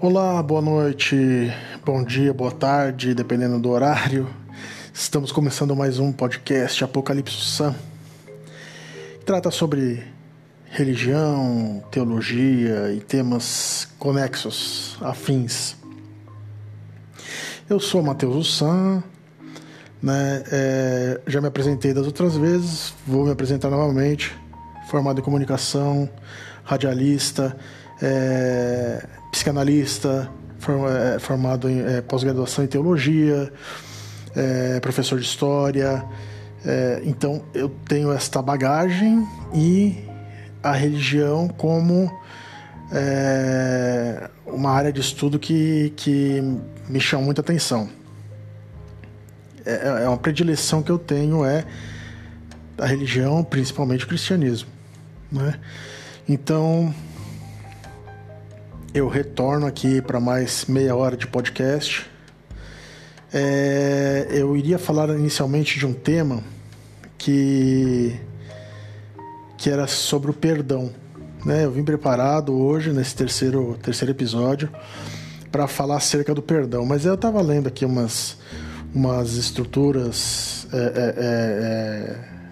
Olá, boa noite, bom dia, boa tarde, dependendo do horário. Estamos começando mais um podcast Apocalipse Sam. Trata sobre religião, teologia e temas conexos, afins. Eu sou Matheus Sam, né? É, já me apresentei das outras vezes, vou me apresentar novamente. Formado em comunicação, radialista, é, psicanalista, é, formado em é, pós-graduação em teologia, é, professor de história. É, então eu tenho esta bagagem e a religião como é, uma área de estudo que, que me chama muita atenção. É, é uma predileção que eu tenho é a religião, principalmente o cristianismo. Né? Então eu retorno aqui para mais meia hora de podcast. É, eu iria falar inicialmente de um tema que, que era sobre o perdão. Né? Eu vim preparado hoje, nesse terceiro, terceiro episódio, para falar acerca do perdão. Mas eu estava lendo aqui umas, umas estruturas é, é,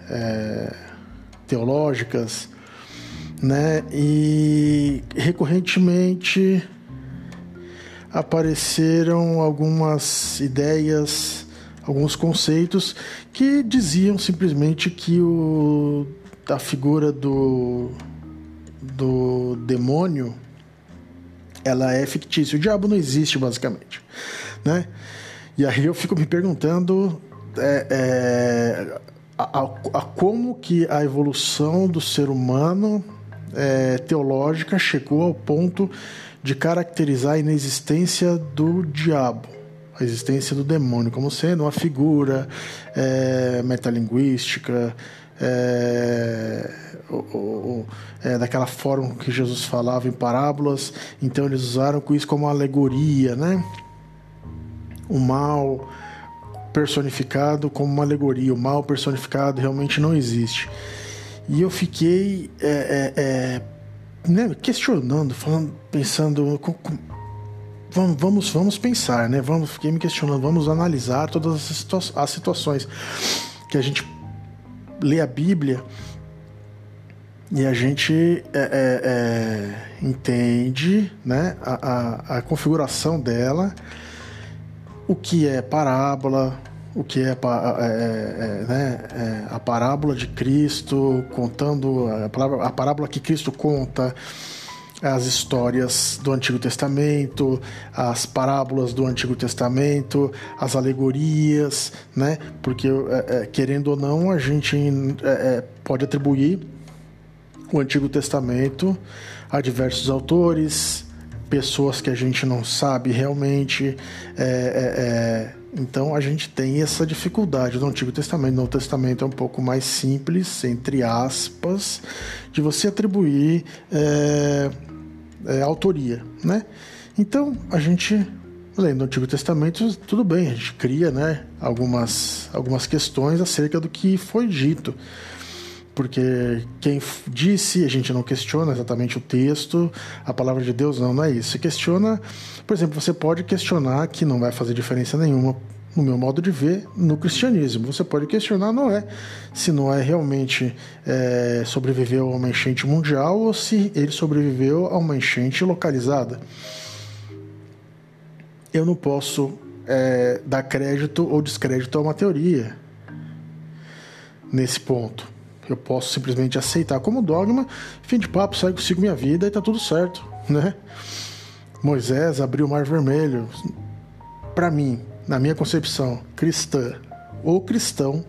é, é, é teológicas né? E recorrentemente apareceram algumas ideias, alguns conceitos que diziam simplesmente que o, a figura do, do demônio ela é fictícia. O diabo não existe, basicamente. Né? E aí eu fico me perguntando é, é, a, a, a como que a evolução do ser humano é, teológica chegou ao ponto de caracterizar a inexistência do diabo, a existência do demônio, como sendo uma figura é, metalinguística, é, é, daquela forma que Jesus falava em parábolas, então eles usaram isso como alegoria, né? O mal personificado como uma alegoria, o mal personificado realmente não existe. E eu fiquei é, é, é, né, questionando, falando, pensando. Vamos, vamos, vamos pensar, né? Vamos, fiquei me questionando, vamos analisar todas as, situa as situações que a gente lê a Bíblia e a gente é, é, é, entende né, a, a, a, configuração dela, o que é parábola, o que é, é, é, né, é a parábola de Cristo, contando a parábola, a parábola que Cristo conta, as histórias do Antigo Testamento, as parábolas do Antigo Testamento, as alegorias, né? Porque é, é, querendo ou não, a gente é, pode atribuir o Antigo Testamento a diversos autores, pessoas que a gente não sabe realmente. É, é, então a gente tem essa dificuldade no Antigo Testamento. No Novo Testamento é um pouco mais simples, entre aspas, de você atribuir é, é, autoria, né? Então a gente, lendo o Antigo Testamento, tudo bem, a gente cria, né, algumas, algumas questões acerca do que foi dito porque quem disse, a gente não questiona exatamente o texto, a palavra de Deus não, não é isso. Você questiona, por exemplo, você pode questionar que não vai fazer diferença nenhuma no meu modo de ver, no cristianismo. Você pode questionar, não é, se não é realmente é, sobreviveu a uma enchente mundial ou se ele sobreviveu a uma enchente localizada. Eu não posso é, dar crédito ou descrédito a uma teoria nesse ponto. Eu posso simplesmente aceitar como dogma, fim de papo, segue, sigo minha vida e tá tudo certo, né? Moisés abriu o Mar Vermelho. Para mim, na minha concepção cristã ou cristão,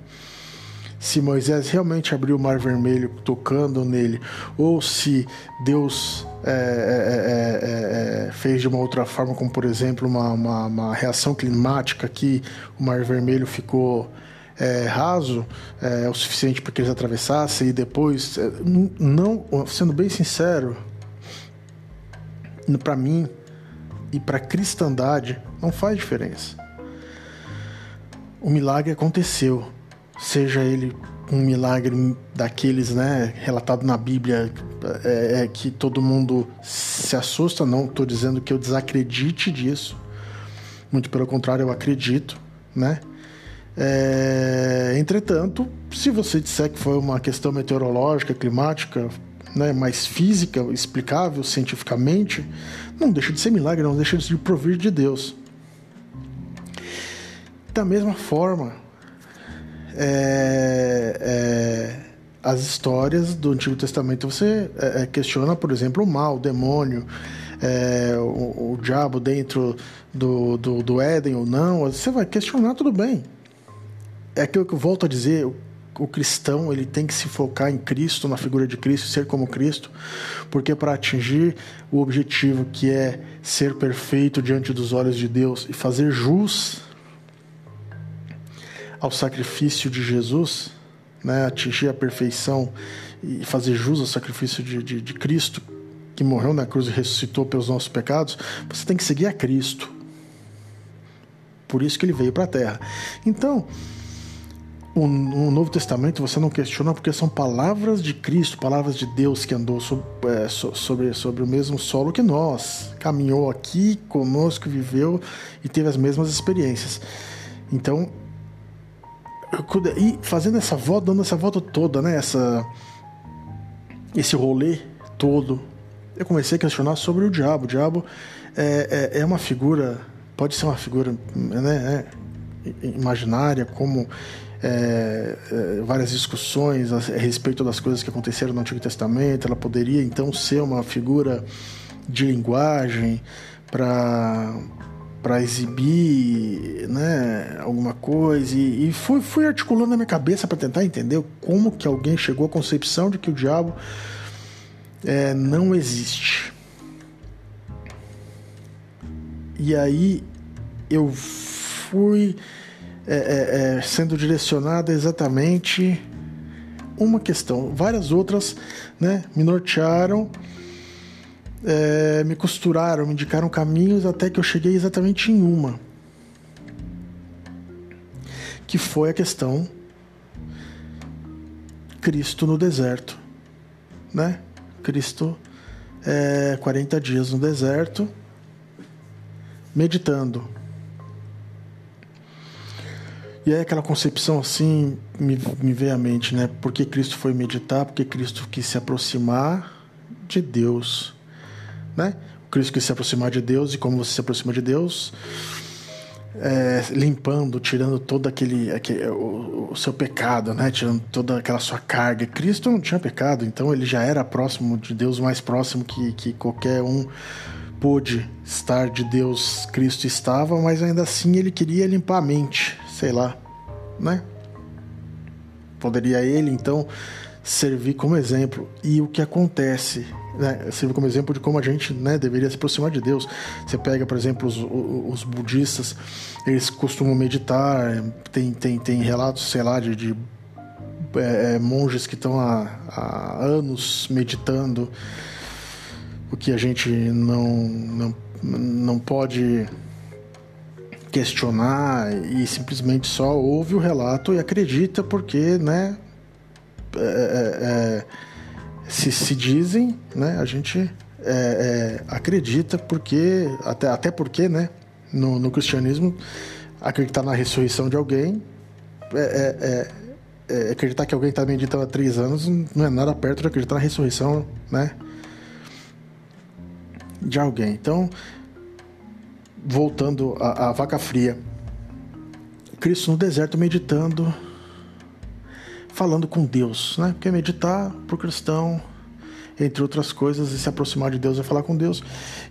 se Moisés realmente abriu o Mar Vermelho tocando nele, ou se Deus é, é, é, fez de uma outra forma, como por exemplo uma, uma, uma reação climática que o Mar Vermelho ficou é, raso é, o suficiente para que eles atravessassem e depois, é, não, sendo bem sincero, para mim e para a cristandade não faz diferença. O milagre aconteceu, seja ele um milagre daqueles, né, relatado na Bíblia é, é que todo mundo se assusta. Não estou dizendo que eu desacredite disso. Muito pelo contrário, eu acredito, né? É, entretanto, se você disser que foi uma questão meteorológica, climática, né, mais física, explicável cientificamente, não deixa de ser milagre, não deixa de provir de Deus. Da mesma forma, é, é, as histórias do Antigo Testamento você é, é questiona, por exemplo, o mal, o demônio, é, o, o, diabo dentro do, do, do Éden ou não, você vai questionar tudo bem. É aquilo que eu volto a dizer, o cristão ele tem que se focar em Cristo, na figura de Cristo, ser como Cristo, porque para atingir o objetivo que é ser perfeito diante dos olhos de Deus e fazer jus ao sacrifício de Jesus, né, atingir a perfeição e fazer jus ao sacrifício de, de, de Cristo, que morreu na cruz e ressuscitou pelos nossos pecados, você tem que seguir a Cristo. Por isso que ele veio para a terra. Então, o, Novo Testamento você não questiona porque são palavras de Cristo, palavras de Deus que andou sobre, é, sobre, sobre o mesmo solo que nós, caminhou aqui conosco, viveu e teve as mesmas experiências. Então, e fazendo essa volta, dando essa volta toda, né? Essa, esse rolê todo, eu comecei a questionar sobre o diabo. O diabo é, é, é uma figura, pode ser uma figura né, é, imaginária, como é, é, várias discussões a, respeito das coisas que aconteceram no Antigo Testamento. Ela poderia então ser uma figura de linguagem para para exibir né, alguma coisa e, e fui, fui articulando na minha cabeça para tentar entender como que alguém chegou à concepção de que o diabo é, não existe. E aí eu fui é, é, é, sendo direcionada exatamente uma questão. Várias outras né, me nortearam, é, me costuraram, me indicaram caminhos até que eu cheguei exatamente em uma. Que foi a questão Cristo no deserto. Né? Cristo é, 40 dias no deserto, meditando e aí aquela concepção assim me, me veio à mente, né? Porque Cristo foi meditar, porque Cristo quis se aproximar de Deus, né? Cristo quis se aproximar de Deus e como você se aproxima de Deus, é, limpando, tirando todo aquele, aquele o, o, seu pecado, né? Tirando toda aquela sua carga. Cristo não tinha pecado, então ele já era próximo de Deus, mais próximo que, que qualquer um pôde estar de Deus. Cristo estava, mas ainda assim ele queria limpar a mente, sei lá, né? Poderia ele então servir como exemplo. E o que acontece, né? Servir como exemplo de como a gente né, deveria se aproximar de Deus. Você pega, por exemplo, os, os budistas, eles costumam meditar, tem, tem, tem relatos, sei lá, de, de é, é monges que estão há, há anos meditando, o que a gente não, não, não pode questionar e simplesmente só ouve o relato e acredita porque, né, é, é, é se, se dizem, né, a gente é, é, acredita porque, até, até porque, né, no, no cristianismo, acreditar na ressurreição de alguém é, é acreditar que alguém está meditando há três anos não é nada perto de acreditar na ressurreição, né, de alguém. Então, voltando à, à vaca fria. Cristo no deserto meditando, falando com Deus, né? Porque meditar para o cristão, entre outras coisas, e se aproximar de Deus é falar com Deus.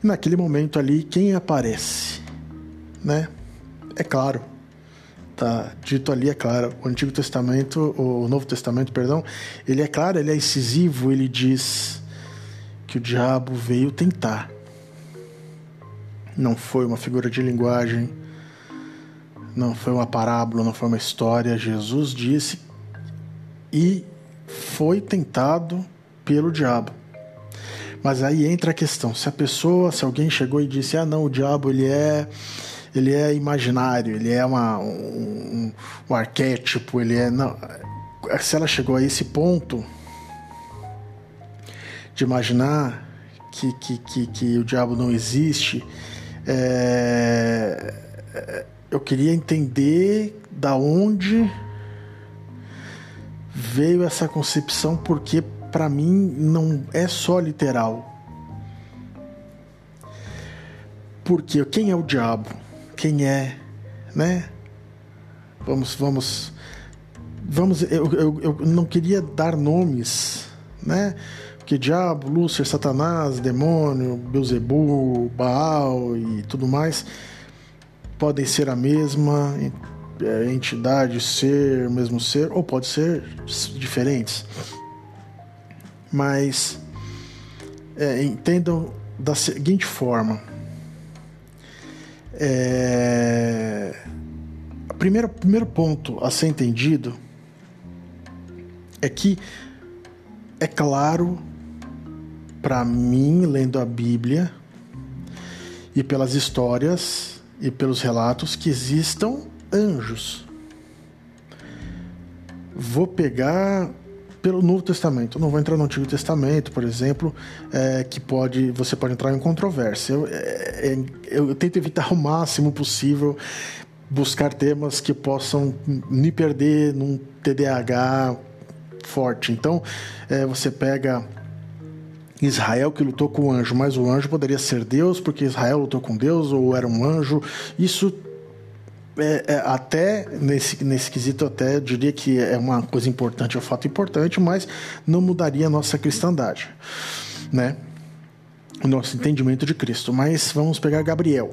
E naquele momento ali, quem aparece, né? É claro, tá dito ali é claro. O Antigo Testamento, o Novo Testamento, perdão, ele é claro, ele é incisivo, ele diz que o diabo veio tentar não foi uma figura de linguagem, não foi uma parábola, não foi uma história. Jesus disse e foi tentado pelo diabo. Mas aí entra a questão: se a pessoa, se alguém chegou e disse, ah, não, o diabo ele é ele é imaginário, ele é uma, um, um arquétipo, ele é. Não, se ela chegou a esse ponto de imaginar que, que, que, que o diabo não existe, é, eu queria entender da onde veio essa concepção, porque para mim não é só literal. Porque quem é o diabo? Quem é, né? Vamos, vamos, vamos. Eu, eu, eu não queria dar nomes, né? Porque diabo, Lúcifer, Satanás, demônio, Beuzebu, Baal e tudo mais podem ser a mesma é, entidade, ser, mesmo ser, ou pode ser diferentes. Mas é, entendam da seguinte forma. É, primeiro, primeiro ponto a ser entendido é que é claro para mim, lendo a Bíblia e pelas histórias e pelos relatos, que existam anjos. Vou pegar pelo Novo Testamento. Não vou entrar no Antigo Testamento, por exemplo, é, que pode você pode entrar em controvérsia. Eu, é, é eu, tento evitar o máximo possível buscar temas que possam me perder num TDAH forte. Então, é, você pega Israel que lutou com o anjo, mas o anjo poderia ser Deus, porque Israel lutou com Deus, ou era um anjo. Isso é, é, até nesse, nesse quesito até diria que é uma coisa importante, é um fato importante, mas não mudaria a nossa cristandade, né? O nosso entendimento de Cristo. Mas vamos pegar Gabriel.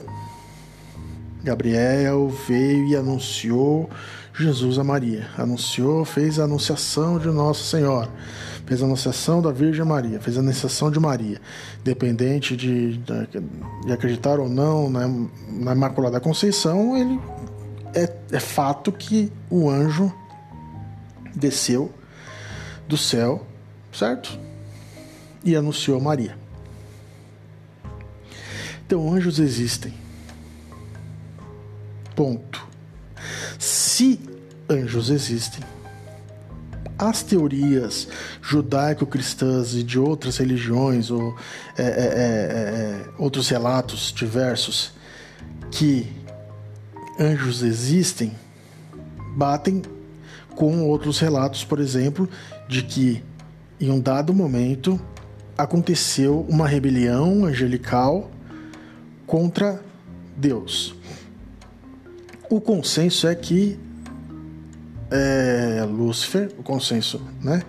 Gabriel veio e anunciou Jesus a Maria. Anunciou, fez a anunciação de Nossa Senhora fez a anunciação da Virgem Maria, fez a anunciação de Maria, dependente de, de, acreditar ou não na, na Imaculada Conceição, ele é, é fato que o anjo desceu do céu, certo? E anunciou Maria. Então, anjos existem. Ponto. Se anjos existem, as teorias judaico-cristãs e de outras religiões ou é, é, é, é, outros relatos diversos que anjos existem batem com outros relatos, por exemplo, de que em um dado momento aconteceu uma rebelião angelical contra Deus. O consenso é que é, Lúcifer, o consenso né,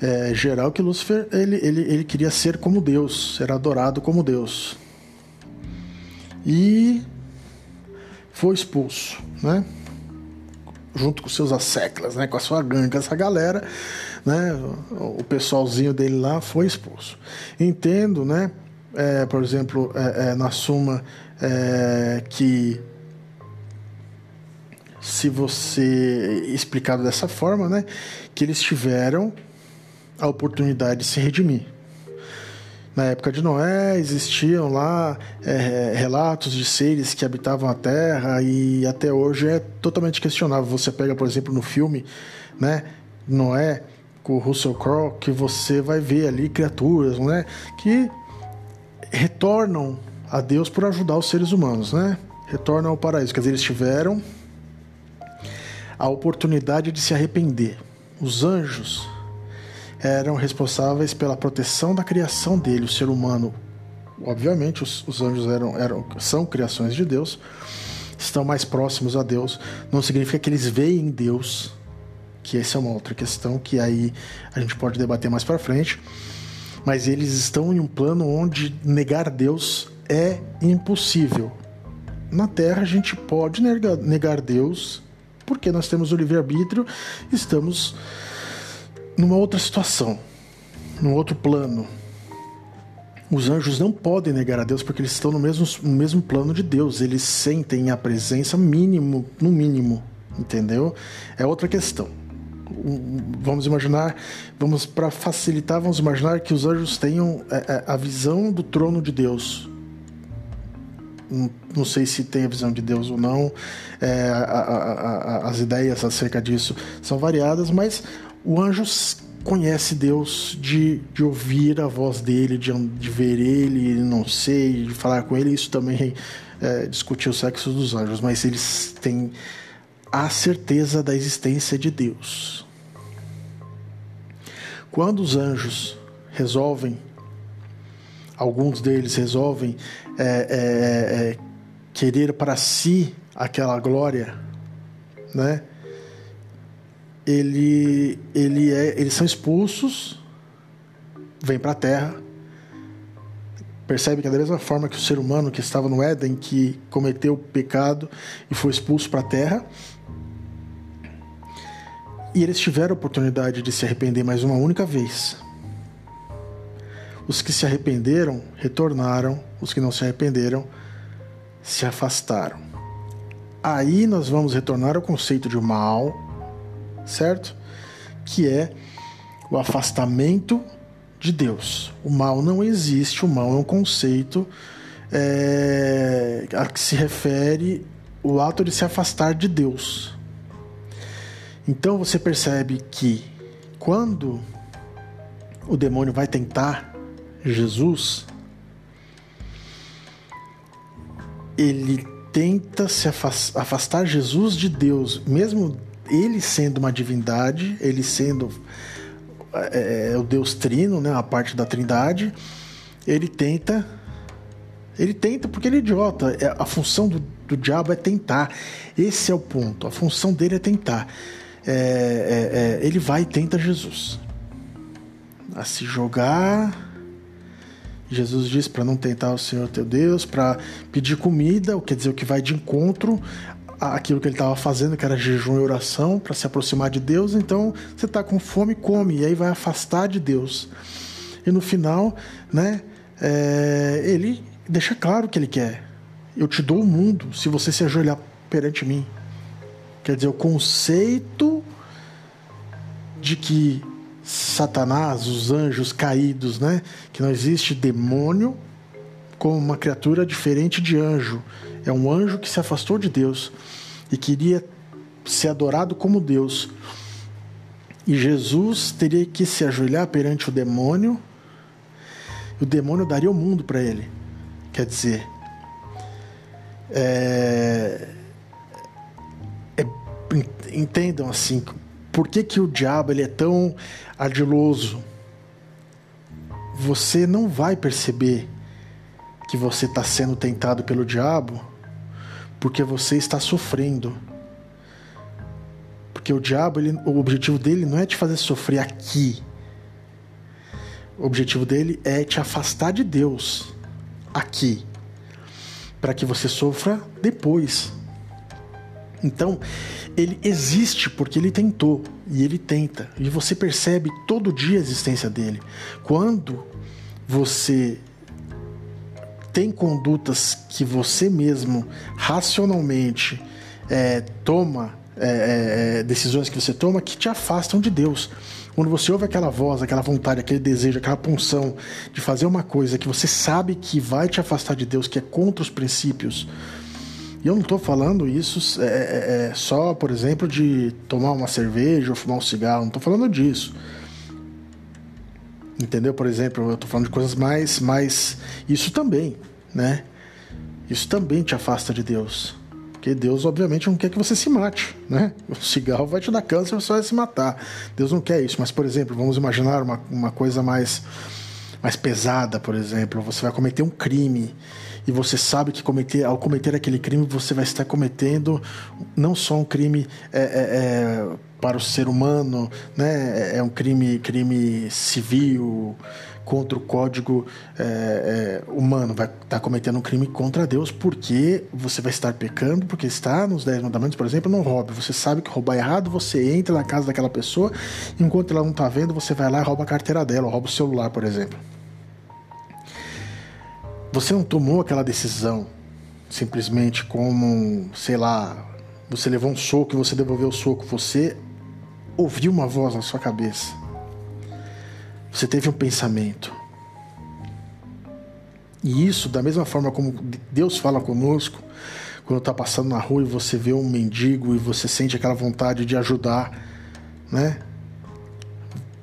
é, geral que Lúcifer ele, ele, ele queria ser como Deus, ser adorado como Deus. E foi expulso, né? Junto com seus asseclas, né? Com a sua gangue, essa galera, né? O pessoalzinho dele lá foi expulso. Entendo, né? É, por exemplo, é, é, na Suma, é, que se você explicado dessa forma, né, que eles tiveram a oportunidade de se redimir. Na época de Noé existiam lá é, relatos de seres que habitavam a Terra e até hoje é totalmente questionável. Você pega, por exemplo, no filme, né, Noé com o Russell Crowe, que você vai ver ali criaturas, né, que retornam a Deus por ajudar os seres humanos, né? Retornam ao paraíso. Quer dizer, eles tiveram a oportunidade de se arrepender. Os anjos eram responsáveis pela proteção da criação dele, o ser humano. Obviamente, os, os anjos eram, eram, são criações de Deus, estão mais próximos a Deus. Não significa que eles veem Deus, que essa é uma outra questão que aí a gente pode debater mais para frente. Mas eles estão em um plano onde negar Deus é impossível. Na Terra a gente pode negar, negar Deus porque nós temos o livre-arbítrio, estamos numa outra situação, num outro plano. Os anjos não podem negar a Deus porque eles estão no mesmo, no mesmo plano de Deus, eles sentem a presença mínimo, no mínimo, entendeu? É outra questão. Vamos imaginar, vamos para facilitar, vamos imaginar que os anjos tenham é, é, a visão do trono de Deus, não sei se tem a visão de Deus ou não, é, a, a, a, as ideias acerca disso são variadas, mas o anjo conhece Deus, de, de ouvir a voz dele, de, de ver ele, não sei, de falar com ele. Isso também é, discutir o sexo dos anjos, mas eles têm a certeza da existência de Deus. Quando os anjos resolvem, alguns deles resolvem é, é, é, querer para si aquela glória, né? Ele, ele é, eles são expulsos, vêm para a Terra, percebe que é da mesma forma que o ser humano que estava no Éden, que cometeu o pecado e foi expulso para a Terra, e eles tiveram a oportunidade de se arrepender mais uma única vez. Os que se arrependeram retornaram, os que não se arrependeram se afastaram. Aí nós vamos retornar ao conceito de mal, certo? Que é o afastamento de Deus. O mal não existe, o mal é um conceito é, a que se refere o ato de se afastar de Deus. Então você percebe que quando o demônio vai tentar Jesus, ele tenta se afastar Jesus de Deus, mesmo ele sendo uma divindade, ele sendo é, é, o Deus Trino, né, a parte da Trindade, ele tenta, ele tenta porque ele é idiota. É, a função do, do diabo é tentar. Esse é o ponto. A função dele é tentar. É, é, é ele vai e tenta Jesus a se jogar. Jesus diz para não tentar o Senhor teu Deus, para pedir comida, o quer dizer o que vai de encontro aquilo que ele estava fazendo, que era jejum e oração, para se aproximar de Deus. Então, você está com fome, come, e aí vai afastar de Deus. E no final, né, é, ele deixa claro que ele quer. Eu te dou o mundo se você se ajoelhar perante mim. Quer dizer, o conceito de que Satanás, os anjos caídos, né, que não existe demônio como uma criatura diferente de anjo. É um anjo que se afastou de Deus e queria ser adorado como Deus. E Jesus teria que se ajoelhar perante o demônio, o demônio daria o mundo para ele. Quer dizer, é, é, entendam assim, por que, que o diabo ele é tão ardiloso? Você não vai perceber que você está sendo tentado pelo diabo porque você está sofrendo. Porque o diabo, ele, o objetivo dele não é te fazer sofrer aqui. O objetivo dele é te afastar de Deus aqui, para que você sofra depois. Então, ele existe porque ele tentou e ele tenta, e você percebe todo dia a existência dele. Quando você tem condutas que você mesmo racionalmente é, toma, é, é, é, decisões que você toma que te afastam de Deus. Quando você ouve aquela voz, aquela vontade, aquele desejo, aquela punção de fazer uma coisa que você sabe que vai te afastar de Deus, que é contra os princípios. E eu não estou falando isso é, é, é, só, por exemplo, de tomar uma cerveja ou fumar um cigarro, não estou falando disso. Entendeu? Por exemplo, eu estou falando de coisas mais, mais. Isso também, né? Isso também te afasta de Deus. Porque Deus, obviamente, não quer que você se mate, né? O cigarro vai te dar câncer, você vai se matar. Deus não quer isso. Mas, por exemplo, vamos imaginar uma, uma coisa mais, mais pesada, por exemplo. Você vai cometer um crime e você sabe que cometer, ao cometer aquele crime você vai estar cometendo não só um crime é, é, é, para o ser humano, né? é um crime, crime civil contra o código é, é, humano, vai estar cometendo um crime contra Deus porque você vai estar pecando, porque está nos Dez Mandamentos, por exemplo, não roube. Você sabe que roubar é errado, você entra na casa daquela pessoa, enquanto ela não está vendo, você vai lá e rouba a carteira dela, ou rouba o celular, por exemplo. Você não tomou aquela decisão simplesmente como, sei lá, você levou um soco e você devolveu o soco. Você ouviu uma voz na sua cabeça. Você teve um pensamento. E isso, da mesma forma como Deus fala conosco, quando está passando na rua e você vê um mendigo e você sente aquela vontade de ajudar, né?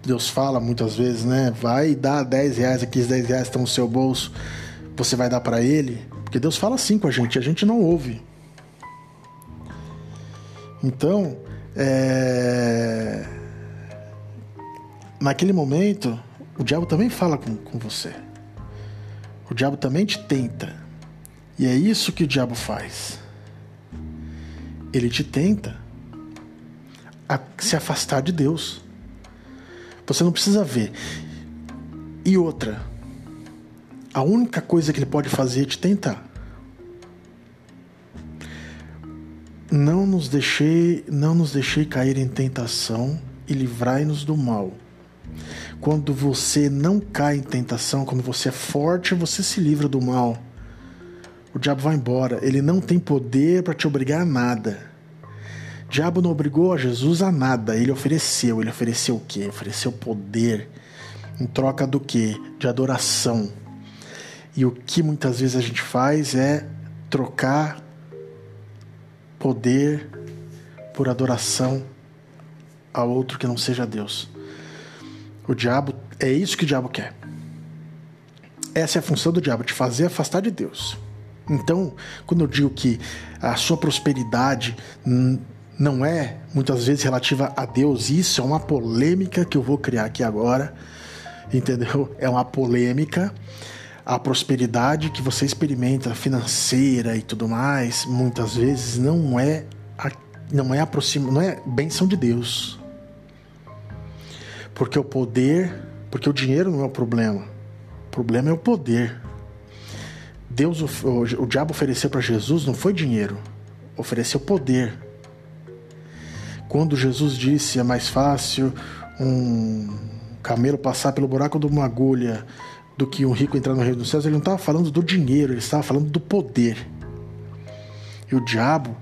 Deus fala muitas vezes, né? Vai dar 10 reais, aqueles 10 reais estão no seu bolso, você vai dar para ele. Porque Deus fala assim com a gente, a gente não ouve. Então, é... naquele momento, o diabo também fala com, com você. O diabo também te tenta. E é isso que o diabo faz. Ele te tenta a se afastar de Deus. Você não precisa ver. E outra, a única coisa que ele pode fazer é te tentar. Não nos deixei, não nos deixei cair em tentação e livrai-nos do mal. Quando você não cai em tentação, quando você é forte, você se livra do mal. O diabo vai embora. Ele não tem poder para te obrigar a nada. O diabo não obrigou a Jesus a nada. Ele ofereceu. Ele ofereceu o quê? Ofereceu poder. Em troca do quê? De adoração. E o que muitas vezes a gente faz é trocar poder por adoração a outro que não seja Deus. O diabo, é isso que o diabo quer. Essa é a função do diabo, te fazer afastar de Deus. Então, quando eu digo que a sua prosperidade não é muitas vezes relativa a Deus, isso é uma polêmica que eu vou criar aqui agora, entendeu? É uma polêmica. A prosperidade que você experimenta financeira e tudo mais, muitas vezes não é a, não é aproxima, não é benção de Deus. Porque o poder, porque o dinheiro não é o problema. O problema é o poder. Deus, o, o diabo ofereceu para Jesus não foi dinheiro, ofereceu poder. Quando Jesus disse é mais fácil um camelo passar pelo buraco de uma agulha do que um rico entrar no reino dos céus, ele não estava falando do dinheiro, ele estava falando do poder. E o diabo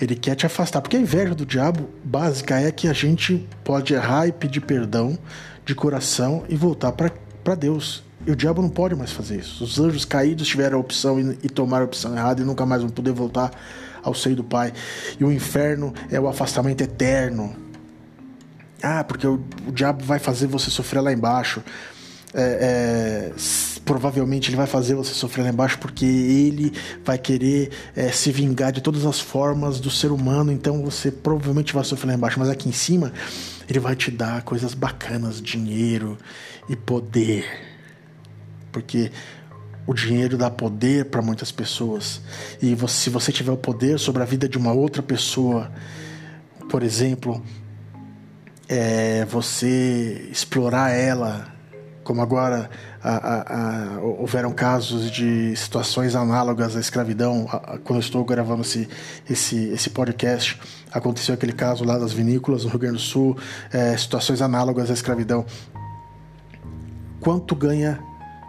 ele quer te afastar. Porque a inveja do diabo básica é que a gente pode errar e pedir perdão de coração e voltar para Deus. E o diabo não pode mais fazer isso. Os anjos caídos tiveram a opção e, e tomaram a opção errada e nunca mais vão poder voltar ao seio do Pai. E o inferno é o afastamento eterno. Ah, porque o, o diabo vai fazer você sofrer lá embaixo. É, é, provavelmente ele vai fazer você sofrer lá embaixo porque ele vai querer é, se vingar de todas as formas do ser humano, então você provavelmente vai sofrer lá embaixo, mas aqui em cima ele vai te dar coisas bacanas, dinheiro e poder. Porque o dinheiro dá poder para muitas pessoas. E você, se você tiver o poder sobre a vida de uma outra pessoa, por exemplo, é, você explorar ela como agora a, a, a, houveram casos de situações análogas à escravidão. quando eu estou gravando esse, esse, esse podcast, aconteceu aquele caso lá das vinícolas no Rio Grande do Sul, é, situações análogas à escravidão. Quanto ganha,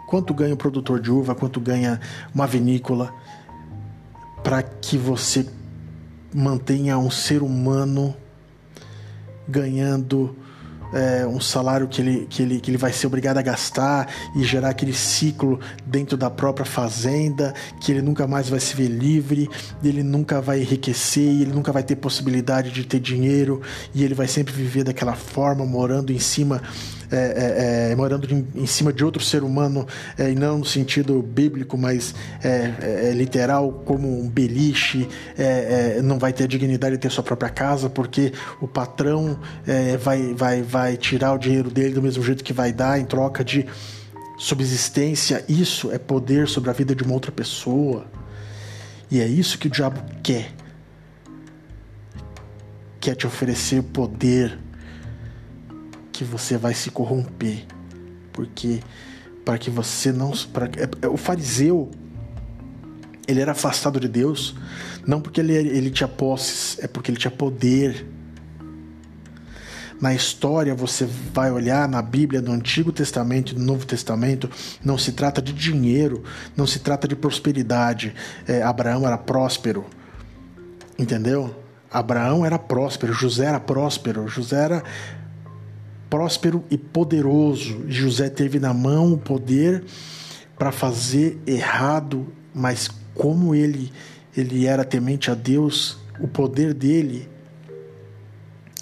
quanto ganha o produtor de uva, quanto ganha uma vinícola para que você mantenha um ser humano ganhando é, um salário que ele, que, ele, que ele vai ser obrigado a gastar e gerar aquele ciclo dentro da própria fazenda, que ele nunca mais vai se ver livre, ele nunca vai enriquecer, ele nunca vai ter possibilidade de ter dinheiro e ele vai sempre viver daquela forma, morando em cima é, é, é, morando em, cima de outro ser humano, é, e não no sentido bíblico, mas é, é, literal, como um beliche, não vai ter a dignidade de ter sua própria casa, porque o patrão vai, vai, vai tirar o dinheiro dele do mesmo jeito que vai dar em troca de subsistência. Isso é poder sobre a vida de uma outra pessoa. E é isso que o diabo quer. Quer te oferecer poder que você vai se corromper, porque para que você não para é, é, o fariseu ele era afastado de Deus não porque ele, ele tinha posses, é porque ele tinha poder. Na história, você vai olhar na Bíblia, no Antigo Testamento e no Novo Testamento, não se trata de dinheiro, não se trata de prosperidade. É, Abraão era próspero, entendeu? Abraão era próspero, José era próspero, José era próspero e poderoso. José teve na mão o poder para fazer errado, mas como ele ele era temente a Deus, o poder dele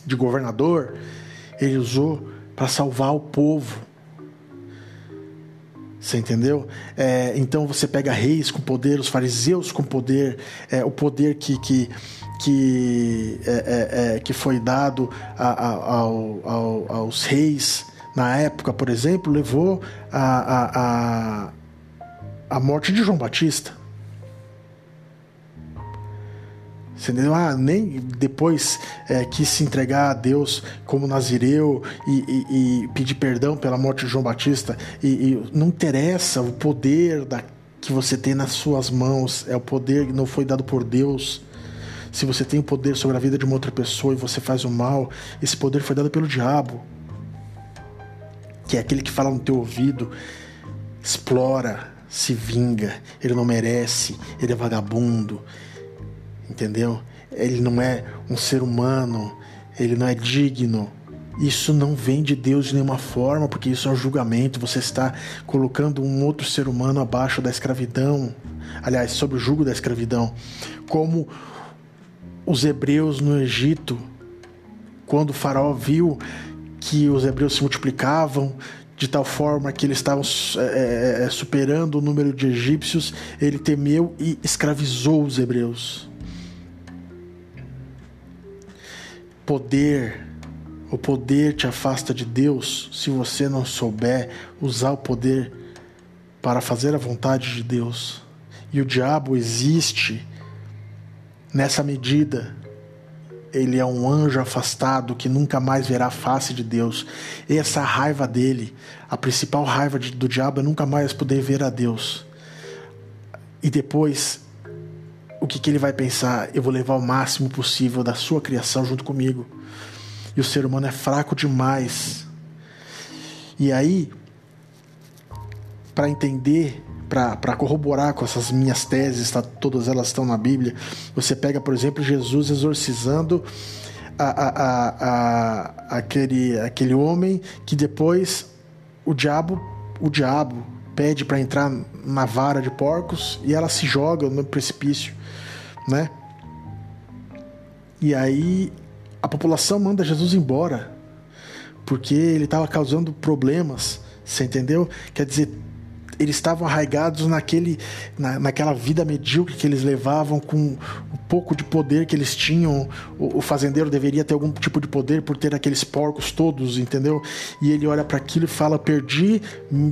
de governador, ele usou para salvar o povo. Você entendeu? É, então você pega reis com poder, os fariseus com poder, é, o poder que, que, que, é, é, é que foi dado a, a, ao, ao, aos reis na época, por exemplo, levou a, a, a, a morte de João Batista. Você entendeu? Ah, nem depois é, quis se entregar a Deus como Nazireu e, e, e, pedir perdão pela morte de João Batista. E, e, não interessa o poder da, que você tem nas suas mãos, é o poder que não foi dado por Deus. Se você tem o poder sobre a vida de uma outra pessoa e você faz o mal, esse poder foi dado pelo diabo, que é aquele que fala no teu ouvido, explora, se vinga, ele não merece, ele é vagabundo entendeu? Ele não é um ser humano, ele não é digno. Isso não vem de Deus de nenhuma forma, porque isso é um julgamento. Você está colocando um outro ser humano abaixo da escravidão, aliás, sob o jugo da escravidão, como os hebreus no Egito, quando o faraó viu que os hebreus se multiplicavam de tal forma que eles estavam é, superando o número de egípcios, ele temeu e escravizou os hebreus. Poder, o poder te afasta de Deus se você não souber usar o poder para fazer a vontade de Deus. E o diabo existe nessa medida. Ele é um anjo afastado que nunca mais verá a face de Deus. E essa raiva dele, a principal raiva do diabo é nunca mais poder ver a Deus. E depois o que, que ele vai pensar? Eu vou levar o máximo possível da sua criação junto comigo. E o ser humano é fraco demais. E aí, para entender, para corroborar com essas minhas teses, tá, todas elas estão na Bíblia, você pega, por exemplo, Jesus exorcizando a, a, a, aquele, aquele homem que depois o diabo, o diabo pede para entrar na vara de porcos e ela se joga no precipício né? E aí a população manda Jesus embora porque ele estava causando problemas, você entendeu? Quer dizer, eles estavam arraigados naquele, na, naquela vida medíocre que eles levavam, com o pouco de poder que eles tinham. O, o, fazendeiro deveria ter algum tipo de poder por ter aqueles porcos todos, entendeu? E ele olha para aquilo e fala: perdi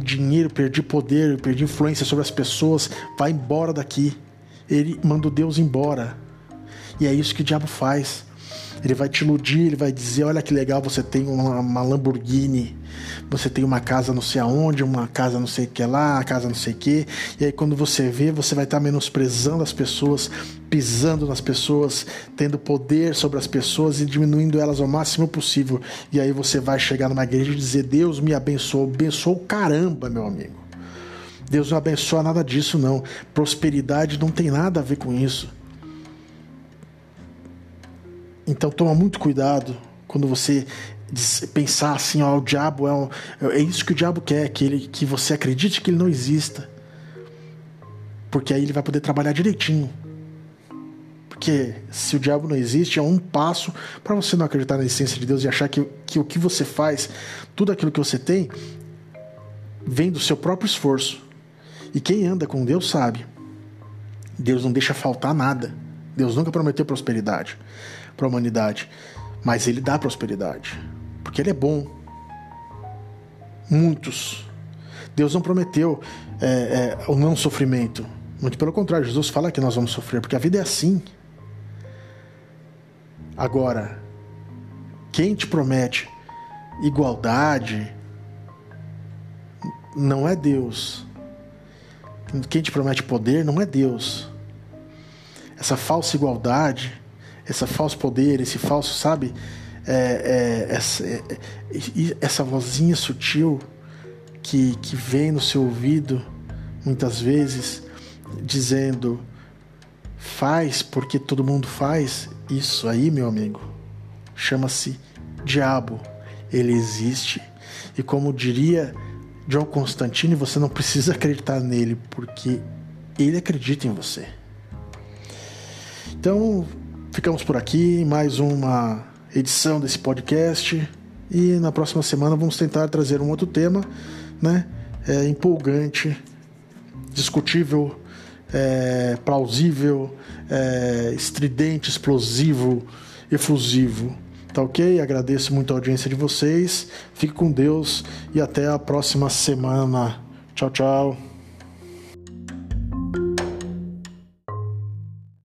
dinheiro, perdi poder, perdi influência sobre as pessoas, vai embora daqui ele manda o Deus embora. E é isso que o diabo faz. Ele vai te iludir, ele vai dizer: olha que legal, você tem uma, uma, Lamborghini, você tem uma casa não sei aonde, uma casa não sei o que lá, uma casa não sei o que. E aí, quando você vê, você vai estar menosprezando as pessoas, pisando nas pessoas, tendo poder sobre as pessoas e diminuindo elas ao máximo possível. E aí você vai chegar numa igreja e dizer: Deus me abençoou, abençoou caramba, meu amigo. Deus não abençoa nada disso, não. Prosperidade não tem nada a ver com isso. Então toma muito cuidado quando você pensar assim, ó, o diabo é, um, é isso que o diabo quer, que ele que você acredite que ele não exista. Porque aí ele vai poder trabalhar direitinho. Porque se o diabo não existe, é um passo para você não acreditar na essência de Deus e achar que, que o que você faz, tudo aquilo que você tem, vem do seu próprio esforço. E quem anda com Deus sabe. Deus não deixa faltar nada. Deus nunca prometeu prosperidade para a humanidade, mas Ele dá prosperidade, porque Ele é bom. Muitos. Deus não prometeu é, é, o não sofrimento. Muito pelo contrário, Jesus fala que nós vamos sofrer, porque a vida é assim. Agora, quem te promete igualdade não é Deus. Quem te promete poder não é Deus. Essa falsa igualdade, esse falso poder, esse falso, sabe? É, é, essa, é, essa vozinha sutil que, que vem no seu ouvido, muitas vezes, dizendo: faz porque todo mundo faz. Isso aí, meu amigo, chama-se diabo. Ele existe. E como diria John Constantine, você não precisa acreditar nele, porque ele acredita em você. Então, ficamos por aqui, mais uma edição desse podcast. E na próxima semana vamos tentar trazer um outro tema, né? É, empolgante, discutível, é, plausível, é, estridente, explosivo, efusivo. Tá ok? Agradeço muito a audiência de vocês. Fique com Deus e até a próxima semana. Tchau, tchau.